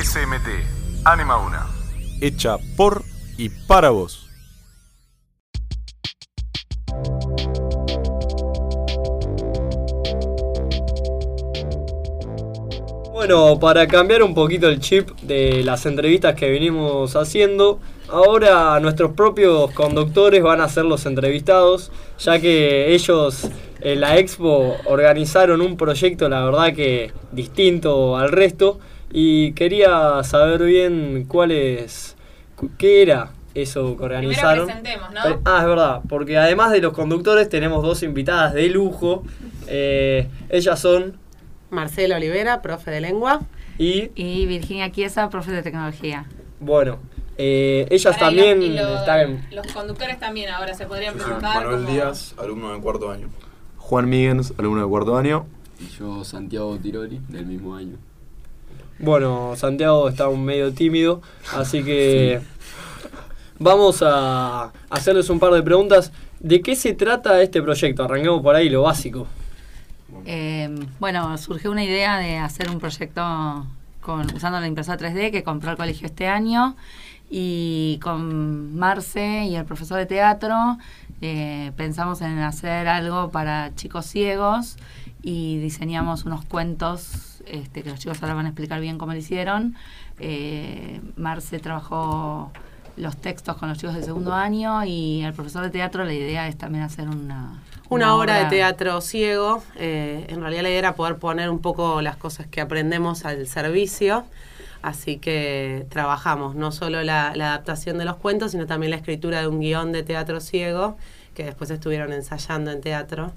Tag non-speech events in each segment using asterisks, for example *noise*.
SMT, Anima Una. Hecha por y para vos. Bueno, para cambiar un poquito el chip de las entrevistas que venimos haciendo, ahora nuestros propios conductores van a ser los entrevistados, ya que ellos en la expo organizaron un proyecto, la verdad que distinto al resto, y quería saber bien cuál es, qué era eso que organizaron. presentemos, ¿no? Pero- Ah, es verdad, porque además de los conductores tenemos dos invitadas de lujo. Eh, ellas son Marcela Olivera, profe de lengua. y, Y Virginia Chiesa, profe de tecnología. bueno, eh, ellas también lo- y lo- están... Los conductores también ahora se podrían Yo presentar. Manuel como- Díaz, alumno de cuarto año. Juan Míguez, alumno de cuarto año. Y yo, Santiago Tiroli, del mismo año. Bueno, Santiago está un medio tímido, así que vamos a hacerles un par de preguntas. ¿De qué se trata este proyecto? Arranquemos por ahí, lo básico. Eh, bueno, surgió una idea de hacer un proyecto con, usando la impresora 3D que compró el colegio este año y con Marce y el profesor de teatro eh, pensamos en hacer algo para chicos ciegos y diseñamos unos cuentos este, que los chicos ahora van a explicar bien cómo lo hicieron. Eh, Marce trabajó los textos con los chicos de segundo año y el profesor de teatro la idea es también hacer una... Una obra de teatro ciego. eh, en realidad la idea era poder poner un poco las cosas que aprendemos al servicio. Así que trabajamos no solo la, la adaptación de los cuentos, sino también la escritura de un guion de teatro ciego, que después estuvieron ensayando en teatro.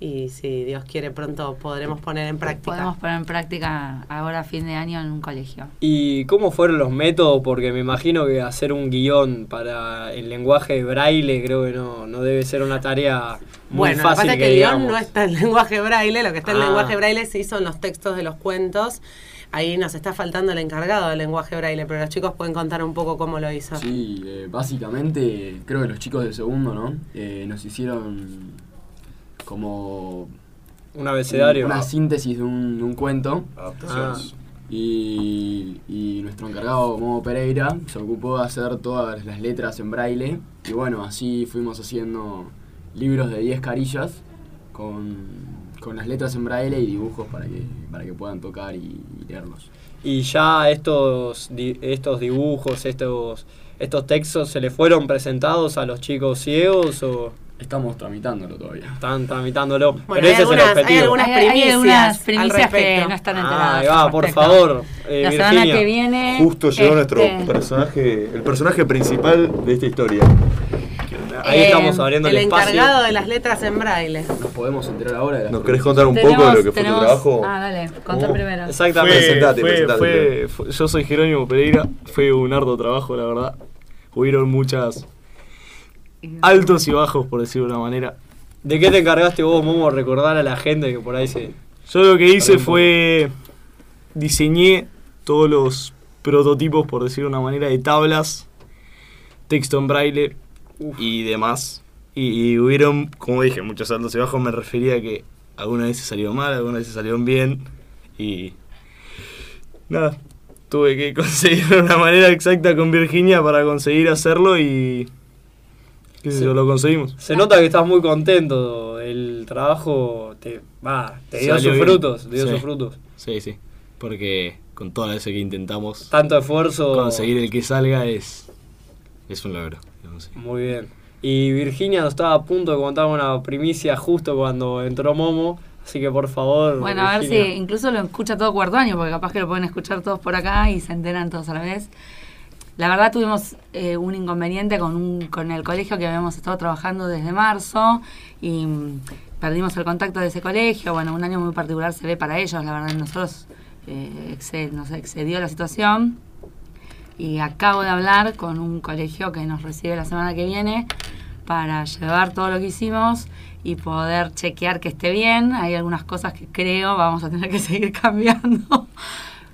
Y si Dios quiere, pronto podremos poner en práctica. Podemos poner en práctica ahora a fin de año en un colegio. ¿Y cómo fueron los métodos? Porque me imagino que hacer un guion para el lenguaje de braille creo que no, no debe ser una tarea muy Bueno, lo que fácil. pasa es que que el guion no está en *laughs* lenguaje braille, lo que está en Ah. lenguaje braille sí son los textos de los cuentos. Ahí nos está faltando el encargado del lenguaje braille, pero los chicos pueden contar un poco cómo lo hizo. Sí, eh, básicamente creo que los chicos de segundo, ¿no? Eh, nos hicieron como Un abecedario. una síntesis de un, de un cuento Adaptaciones. y, y nuestro encargado, Momo Pereira, se ocupó de hacer todas las letras en braille y bueno, así fuimos haciendo libros de 10 carillas con, con las letras en braille y dibujos para que, para que puedan tocar y, y leerlos. Y ya estos, di- estos dibujos, estos, estos textos, ¿se le fueron presentados a los chicos ciegos o Estamos tramitándolo todavía. están tramitándolo? Bueno, Pero hay ese es el algunas- hay objetivo. algunas Hay, hay primicias algunas al primicias que no están Ah, enteradas. ahí va, por respecto. favor, eh, La semana Virginia. que viene. Justo llegó nuestro este, personaje, el personaje principal de esta historia. Ahí Eh, estamos abriendo el, El espacio. encargado de las letras en braille. ¿Nos podemos enterar ahora de las ¿Nos querés contar un tenemos- poco de lo que fue tenemos- tu trabajo? Ah, dale, contá ¿Cómo? primero. Exactamente. Presentate, fue- presentate fue- primero. fue- yo soy Jerónimo Pereira, fue un arduo trabajo, la verdad. Hubieron muchas altos y bajos, por decirlo de una manera. ¿De qué te encargaste vos, Momo, recordar a la gente que por ahí se... Yo lo que hice fue diseñé todos los prototipos, por decirlo de una manera, de tablas, texto en braille y demás. Y, y hubieron, como dije, muchos altos y bajos. Me refería a que algunas veces salieron mal, algunas veces salieron bien. Y nada, tuve que *laughs* conseguir una manera exacta con Virginia para conseguir hacerlo y yo, lo conseguimos. Se nota que estás muy contento. El trabajo te, va, te dio Salió sus bien. frutos. Te dio Sí. sus frutos. Sí, sí. Porque con las veces que intentamos Tanto esfuerzo. conseguir el que salga es, es un logro. digamos. Muy bien. Y Virginia nos estaba a punto de contar una primicia justo cuando entró Momo. Así que por favor. Bueno, a ver si incluso lo escucha todo cuarto año, porque capaz que lo pueden escuchar todos por acá y se enteran todos a la vez. La verdad tuvimos eh, un inconveniente con, un, con el colegio que habíamos estado trabajando desde marzo y mm, perdimos el contacto de ese colegio. Bueno, un año muy particular se ve para ellos, la verdad nosotros eh, nos excedió la situación. Y acabo de hablar con un colegio que nos recibe la semana que viene para llevar todo lo que hicimos y poder chequear que esté bien. Hay algunas cosas que creo vamos a tener que *laughs* seguir cambiando.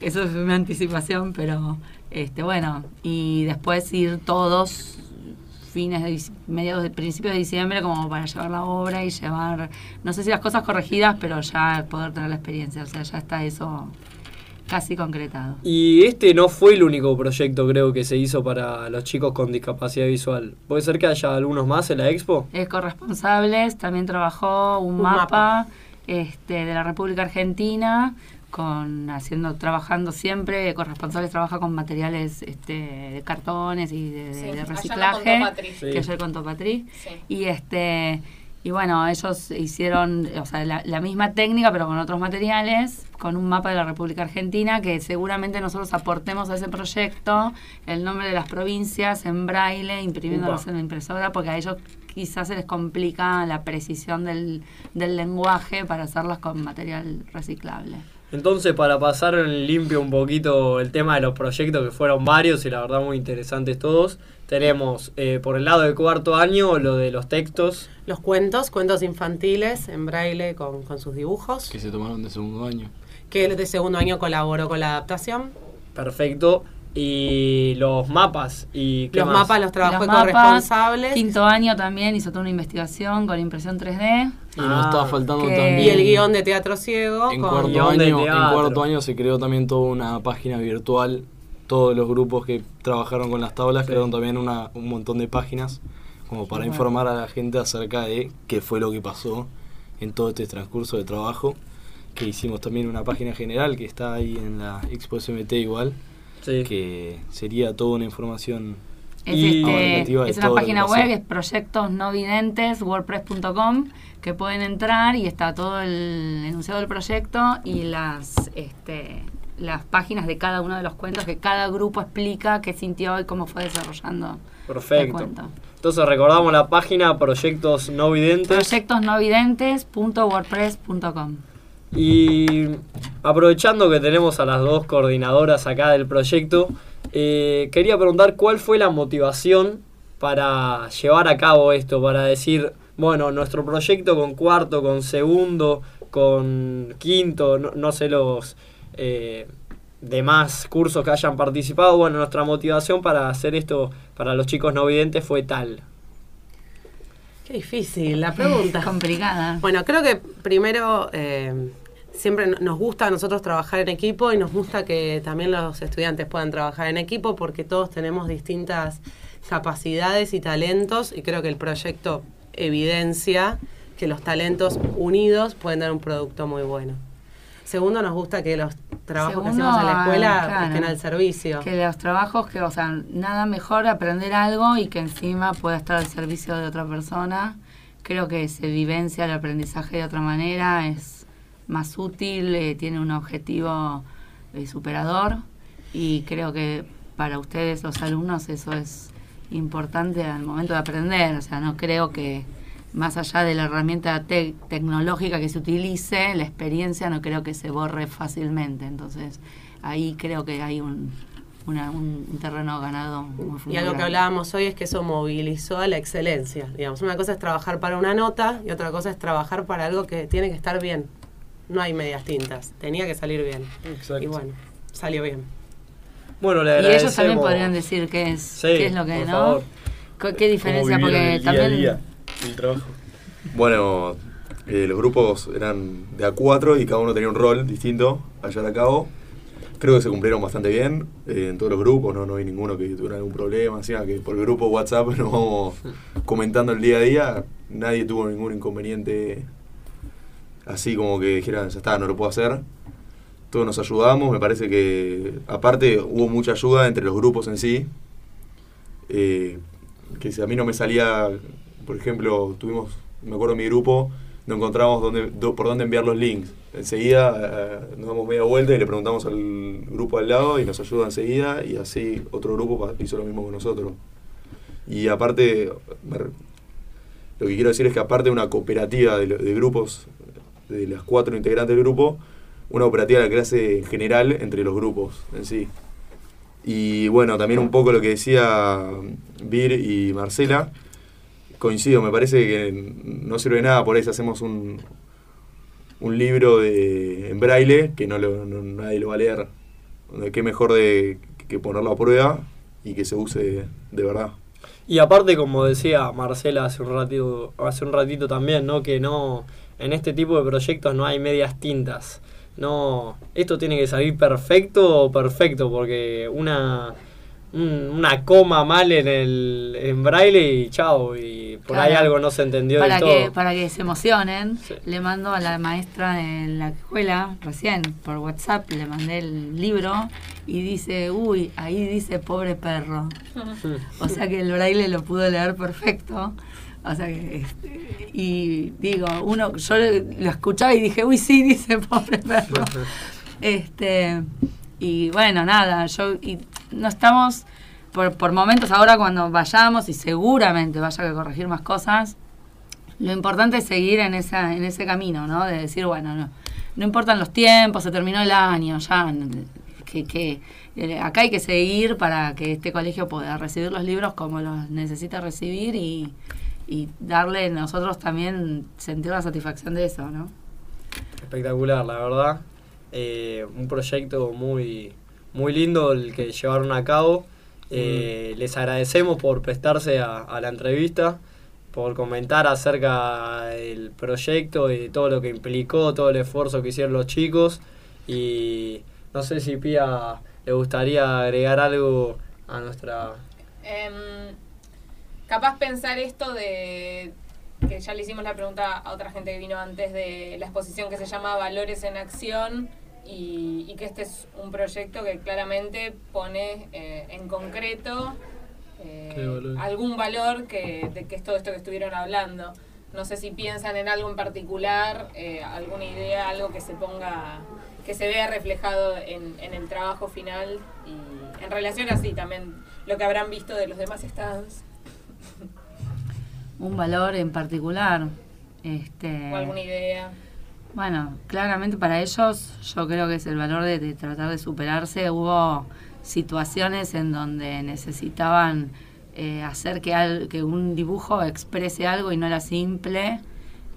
Eso es mi anticipación, pero este bueno, y después ir todos fines de mediados de principios de diciembre como para llevar la obra y llevar no sé si las cosas corregidas, pero ya poder tener la experiencia, o sea, ya está eso casi concretado. Y este no fue el único proyecto, creo, que se hizo para los chicos con discapacidad visual. ¿Puede ser que haya algunos más en la expo? Ecoresponsables también trabajó un, Un mapa, mapa. Este, de la República Argentina con haciendo trabajando siempre Ecoresponsables trabaja con materiales este, de cartones y de, de- Sí, de ayer lo reciclaje. Sí. que ayer contó Patri Sí. y este y bueno ellos hicieron o sea la, la misma técnica pero con otros materiales con un mapa de la República Argentina que seguramente nosotros aportemos a ese proyecto el nombre de las provincias en braille imprimiéndolos Upa. en la impresora porque a ellos quizás se les complica la precisión del, del lenguaje para hacerlas con material reciclable. Entonces, para pasar en limpio un poquito el tema de los proyectos, que fueron varios y la verdad muy interesantes todos, tenemos eh, por el lado del cuarto año lo de los textos. Los cuentos, cuentos infantiles en braille con, con sus dibujos. Que se tomaron de segundo año. Que el de segundo año colaboró con la adaptación. Perfecto. Y los mapas. y ¿qué Los más? mapas los trabajó Los mapas, corresponsables. Quinto año también hizo toda una investigación con impresión 3D. Y nos Ah, estaba faltando que- también. Y el guion de teatro ciego. En con- cuarto, año, en cuarto año se creó también toda una página virtual. Todos los grupos que trabajaron con las tablas Sí. crearon también una, un montón de páginas como para Bueno. informar a la gente acerca de qué fue lo que pasó en todo este transcurso de trabajo. Que hicimos también una página general que está ahí en la Expo SMT igual, Sí. que sería toda una información Es, este, es una que página web, es proyectos no videntes, wordpress.com, que pueden entrar y está todo el enunciado del proyecto y las este, las páginas de cada uno de los cuentos que cada grupo explica qué sintió y cómo fue desarrollando el Perfecto. cuento. Entonces recordamos la página Proyectos No Videntes. Proyectosnovidentes.wordpress.com Y aprovechando que tenemos a las dos coordinadoras acá del proyecto, eh, quería preguntar cuál fue la motivación para llevar a cabo esto, para decir, bueno, nuestro proyecto con cuarto, con segundo, con quinto, no, no sé los eh, demás cursos que hayan participado, bueno, nuestra motivación para hacer esto para los chicos no videntes fue tal. Qué difícil la pregunta. *laughs* Complicada. Bueno, creo que primero eh, siempre nos gusta a nosotros trabajar en equipo y nos gusta que también los estudiantes puedan trabajar en equipo porque todos tenemos distintas capacidades y talentos y creo que el proyecto evidencia que los talentos unidos pueden dar un producto muy bueno. Segundo, nos gusta que los trabajos que hacemos en la escuela claro, estén al servicio. Que los trabajos que, o sea, nada mejor aprender algo y que encima pueda estar al servicio de otra persona. Creo que se vivencia el aprendizaje de otra manera, es más útil, eh, tiene un objetivo eh, superador y creo que para ustedes, los alumnos, eso es importante al momento de aprender. O sea, no creo que más allá de la herramienta te- tecnológica que se utilice, la experiencia no creo que se borre fácilmente. Entonces, ahí creo que hay un, un terreno ganado muy Y algo que hablábamos hoy es que eso movilizó a la excelencia. Digamos, una cosa es trabajar para una nota y otra cosa es trabajar para algo que tiene que estar bien. No hay medias tintas, tenía que salir bien. Exacto. Y bueno, salió bien. Bueno, le Y ellos agradecemos. también podrían decir qué es, Sí, qué es lo que, por ¿no? favor. ¿Qué diferencia? ¿Cómo vivieron Porque el día a también... día del trabajo? Bueno, eh, los grupos eran de A4 y cada uno tenía un rol distinto a llevar a cabo. Creo que se cumplieron bastante bien eh, en todos los grupos, no, no hay ninguno que tuviera algún problema. Así que por el grupo WhatsApp *laughs* nos vamos comentando el día a día. Nadie tuvo ningún inconveniente así como que dijeran, ya está, no lo puedo hacer. Todos nos ayudamos, me parece que aparte hubo mucha ayuda entre los grupos en sí. Eh, que si a mí no me salía, por ejemplo, tuvimos, me acuerdo mi grupo, no encontramos dónde, por dónde enviar los links. Enseguida eh, nos damos media vuelta y le preguntamos al grupo al lado y nos ayuda enseguida y así otro grupo hizo lo mismo con nosotros. Y aparte, lo que quiero decir es que aparte de una cooperativa de, de grupos, de las cuatro integrantes del grupo, una cooperativa de la clase en general entre los grupos en sí. Y bueno, también un poco lo que decía Vir y Marcela, coincido, me parece que no sirve de nada por ahí hacemos un, un libro de, en braille que no, lo- nadie lo va a leer. Qué mejor de que ponerlo a prueba y que se use de verdad. Y aparte, como decía Marcela hace un ratito, hace un ratito también, ¿no? Que no, en este tipo de proyectos no hay medias tintas. no, esto tiene que salir perfecto, perfecto, porque una un- una coma mal en el en braille y chao, y por ahí algo no se entendió para del que, todo. para que se emocionen, Sí. le mando a la maestra de la escuela, recién por WhatsApp, le mandé el libro y dice, uy, ahí dice pobre perro. *laughs* O sea que el braille lo pudo leer perfecto. O sea este, y digo, uno, yo lo escuchaba y dije, uy, sí, *laughs* dice pobre perro. Este, y bueno, nada, yo y no estamos por, por momentos ahora cuando vayamos y seguramente vaya a corregir más cosas, lo importante es seguir en esa en ese camino, ¿no? De decir, bueno, no, no importan los tiempos, se terminó el año, ya que, que eh, acá hay que seguir para que este colegio pueda recibir los libros como los necesita recibir y, y darle nosotros también sentir la satisfacción de eso, ¿no? Espectacular, la verdad. Eh, un proyecto muy, muy lindo el que llevaron a cabo. Eh, Les agradecemos por prestarse a, a la entrevista, por comentar acerca del proyecto y todo lo que implicó, todo el esfuerzo que hicieron los chicos. Y no sé si Pía le gustaría agregar algo a nuestra... Em, capaz pensar esto de que ya le hicimos la pregunta a otra gente que vino antes de la exposición que se llama Valores en Acción y, y que este es un proyecto que claramente pone eh, en concreto eh, algún valor que, de que es todo esto que estuvieron hablando. No sé si piensan en algo en particular, eh, alguna idea, algo que se ponga, que se vea reflejado en, en el trabajo final y en relación así también lo que habrán visto de los demás estados Un valor en particular. Este, o alguna idea. Bueno, claramente para ellos yo creo que es el valor de, de tratar de superarse. Hubo situaciones en donde necesitaban eh, hacer que, al- que un dibujo exprese algo y no era simple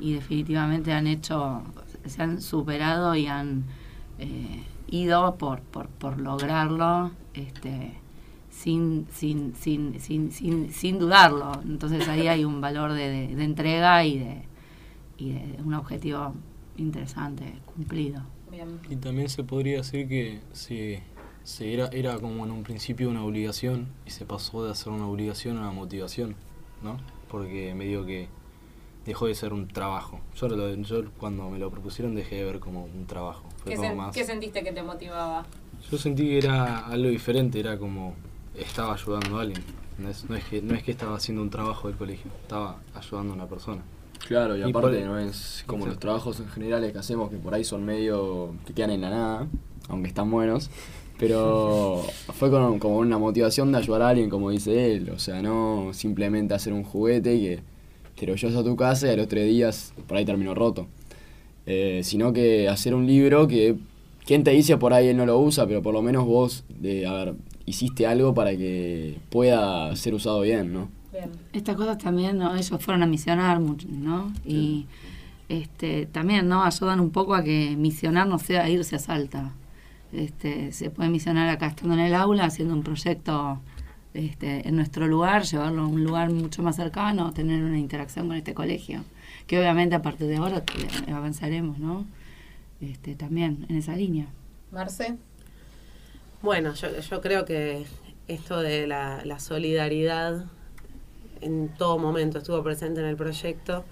y definitivamente han hecho, se han superado y han eh, ido por, por, por lograrlo este, sin, sin, sin, sin, sin, sin dudarlo. Entonces ahí hay un valor de, de- de entrega y de, y de un objetivo interesante, cumplido. Bien. Y también se podría decir que se, se era, era como en un principio una obligación y se pasó de hacer una obligación a una motivación, ¿no? Porque medio que dejó de ser un trabajo. Yo, lo- yo cuando me lo propusieron dejé de ver como un trabajo. Fue ¿Qué, como sen- más... qué sentiste que te motivaba? Yo sentí que era algo diferente, era como estaba ayudando a alguien. No es, no es que, no es que estaba haciendo un trabajo del colegio, estaba ayudando a una persona. Claro, y Y aparte por- no es como los trabajos en generales que hacemos, que por ahí son medio que quedan en la nada, aunque están buenos. Pero *laughs* fue con- como una motivación de ayudar a alguien, como dice él. O sea, no simplemente hacer un juguete que te lo llevas a tu casa y a los tres días por ahí terminó roto. Eh, sino que hacer un libro que, quien te dice por ahí él no lo usa, pero por lo menos vos, de, a ver, hiciste algo para que pueda ser usado bien, ¿no? Bien. Estas cosas también ¿no? ellos fueron a misionar mucho, ¿no? Y este, también no ayudan un poco a que misionar no sea irse a Salta. Este, se puede misionar acá estando en el aula, haciendo un proyecto este, en nuestro lugar, llevarlo a un lugar mucho más cercano, tener una interacción con este colegio, que obviamente a partir de ahora avanzaremos, ¿no? Este, también en esa línea. Marce. Bueno, yo, yo creo que esto de la, la solidaridad en todo momento estuvo presente en el proyecto.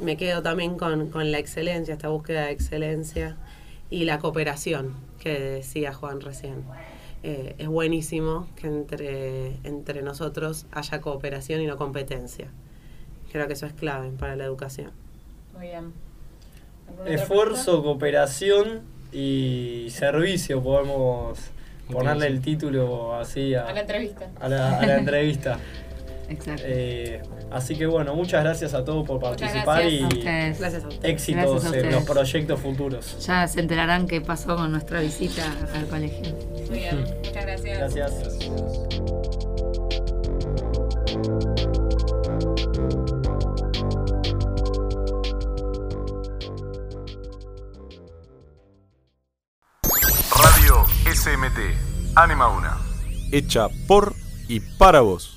Me quedo también con, con la excelencia, esta búsqueda de excelencia y la cooperación que decía Juan recién. Eh, es buenísimo que entre, entre nosotros haya cooperación y no competencia. Creo que eso es clave para la educación. Muy bien. ¿Alguna otra Esfuerzo, cooperación y servicio, podemos ponerle el título así a? A la entrevista. a la, a la entrevista. *laughs* Exacto. Eh, así que bueno, muchas gracias a todos por participar gracias. A y ustedes. Gracias a ustedes. éxitos Gracias a en los proyectos futuros. Ya se enterarán qué pasó con nuestra visita al colegio. Muy bien. Muchas gracias. Gracias. Radio SMT. Anima una. hecha por y para vos.